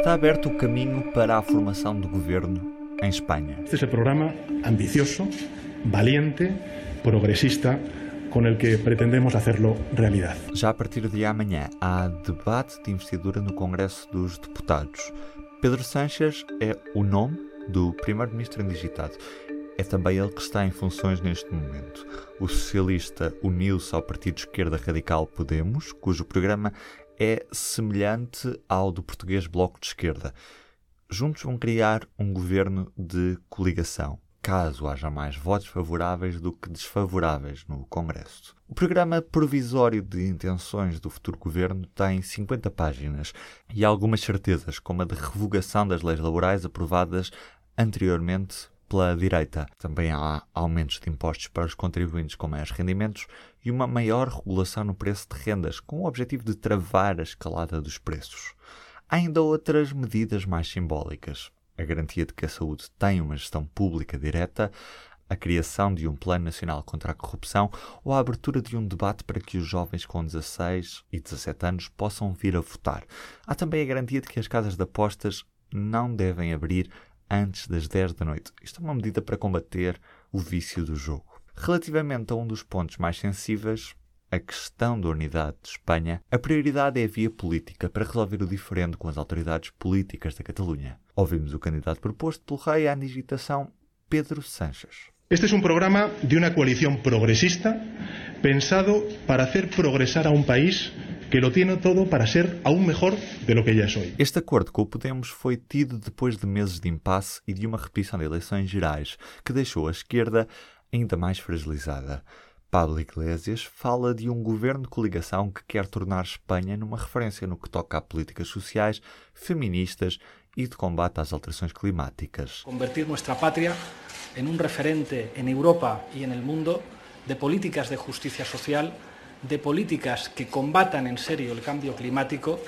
Está aberto o caminho para a formação do governo em Espanha. Este é o programa ambicioso, valiente, progressista, com o que pretendemos hacerlo realidade. Já a partir de amanhã há debate de investidura no Congresso dos Deputados. Pedro Sánchez é o nome do primeiro-ministro indigitado. É também ele que está em funções neste momento. O socialista uniu-se ao partido esquerda radical Podemos, cujo programa é semelhante ao do português Bloco de Esquerda. Juntos vão criar um governo de coligação, caso haja mais votos favoráveis do que desfavoráveis no Congresso. O programa provisório de intenções do futuro governo tem 50 páginas e algumas certezas, como a de revogação das leis laborais aprovadas anteriormente pela direita. Também há aumentos de impostos para os contribuintes com maiores rendimentos e uma maior regulação no preço de rendas, com o objetivo de travar a escalada dos preços. Há ainda outras medidas mais simbólicas. A garantia de que a saúde tem uma gestão pública direta, a criação de um Plano Nacional contra a Corrupção ou a abertura de um debate para que os jovens com 16 e 17 anos possam vir a votar. Há também a garantia de que as casas de apostas não devem abrir antes das 10 da noite. Isto é uma medida para combater o vício do jogo. Relativamente a um dos pontos mais sensíveis, a questão da unidade de Espanha, a prioridade é a via política para resolver o diferendo com as autoridades políticas da Catalunha. Ouvimos o candidato proposto pelo rei à digitação, Pedro Sanches. Este é um programa de uma coalição progressista pensado para fazer progressar a um país que lo tiene todo para ser aún mejor de lo que ya es hoy. Este acordo com o Podemos foi tido depois de meses de impasse e de uma repetição de eleições gerais, que deixou a esquerda ainda mais fragilizada. Pablo Iglesias fala de um governo de coligação que quer tornar Espanha numa referência no que toca a políticas sociais, feministas e de combate às alterações climáticas. Convertir nossa pátria em um referente em Europa e no mundo de políticas de justiça social de políticas que combatan en serio el cambio climático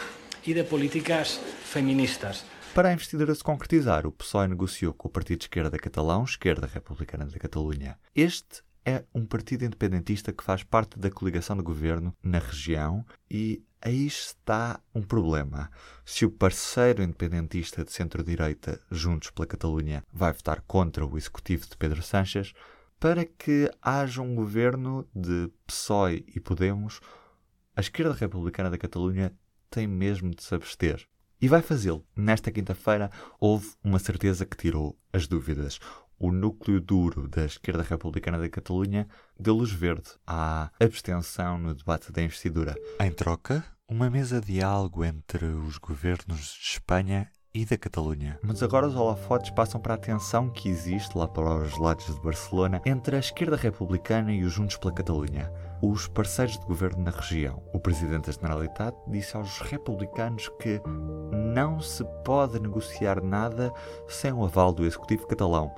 e de políticas feministas. Para a investidura se concretizar, o PSOE negociou com o Partido de Esquerda Catalão, Esquerda Republicana da Catalunha. Este é um partido independentista que faz parte da coligação de governo na região e aí está um problema. Se o parceiro independentista de centro-direita, Juntos pela Catalunha, vai votar contra o executivo de Pedro Sánchez, para que haja um governo de PSOE e Podemos, a esquerda republicana da Catalunha tem mesmo de se abster. E vai fazê-lo. Nesta quinta-feira houve uma certeza que tirou as dúvidas. O núcleo duro da esquerda republicana da Catalunha deu luz verde à abstenção no debate da investidura. Em troca, uma mesa de diálogo entre os governos de Espanha e da Catalunha. Mas agora os holofotes passam para a tensão que existe lá para os lados de Barcelona entre a esquerda republicana e os Juntos pela Catalunha, os parceiros de governo na região. O presidente da Generalitat disse aos republicanos que não se pode negociar nada sem o aval do executivo catalão.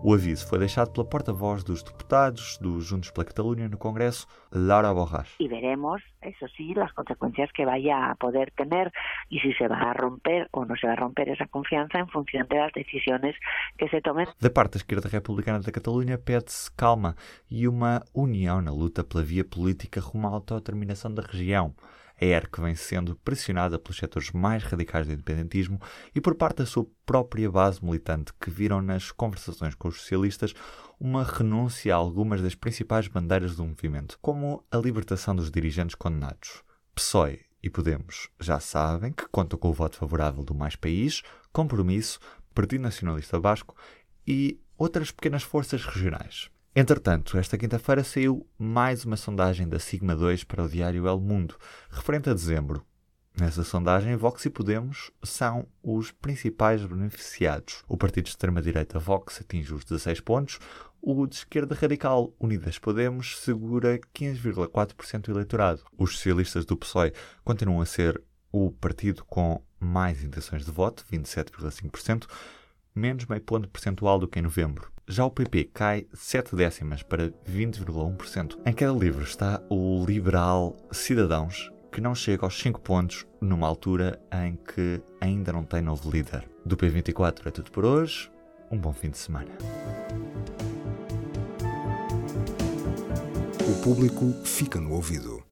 O aviso foi deixado pela porta-voz dos deputados dos Juntos pela Catalunha no Congresso, Laura Borras. E veremos, eso sí, as consecuencias que vaya a poder tener e se se vai romper ou não se vai romper essa confiança em função das decisões que se tomem. Da parte da esquerda republicana da Catalunha pede-se calma e uma união na luta pela via política rumo à autodeterminação da região a ERC vem sendo pressionada pelos setores mais radicais do independentismo e por parte da sua própria base militante, que viram nas conversações com os socialistas uma renúncia a algumas das principais bandeiras do movimento, como a libertação dos dirigentes condenados. PSOE e Podemos já sabem que contam com o voto favorável do Mais País, Compromisso, Partido Nacionalista Basco e outras pequenas forças regionais. Entretanto, esta quinta-feira saiu mais uma sondagem da Sigma 2 para o diário El Mundo, referente a dezembro. Nessa sondagem, Vox e Podemos são os principais beneficiados. O partido de extrema-direita Vox atinge os 16 pontos, o de esquerda radical Unidas Podemos segura 15,4% do eleitorado. Os socialistas do PSOE continuam a ser o partido com mais intenções de voto, 27,5%, menos meio ponto percentual do que em novembro. Já o PP cai 7 décimas para 20,1%. Em cada livro está o liberal Cidadãos, que não chega aos 5 pontos numa altura em que ainda não tem novo líder. Do P24 é tudo por hoje. Um bom fim de semana. O público fica no ouvido.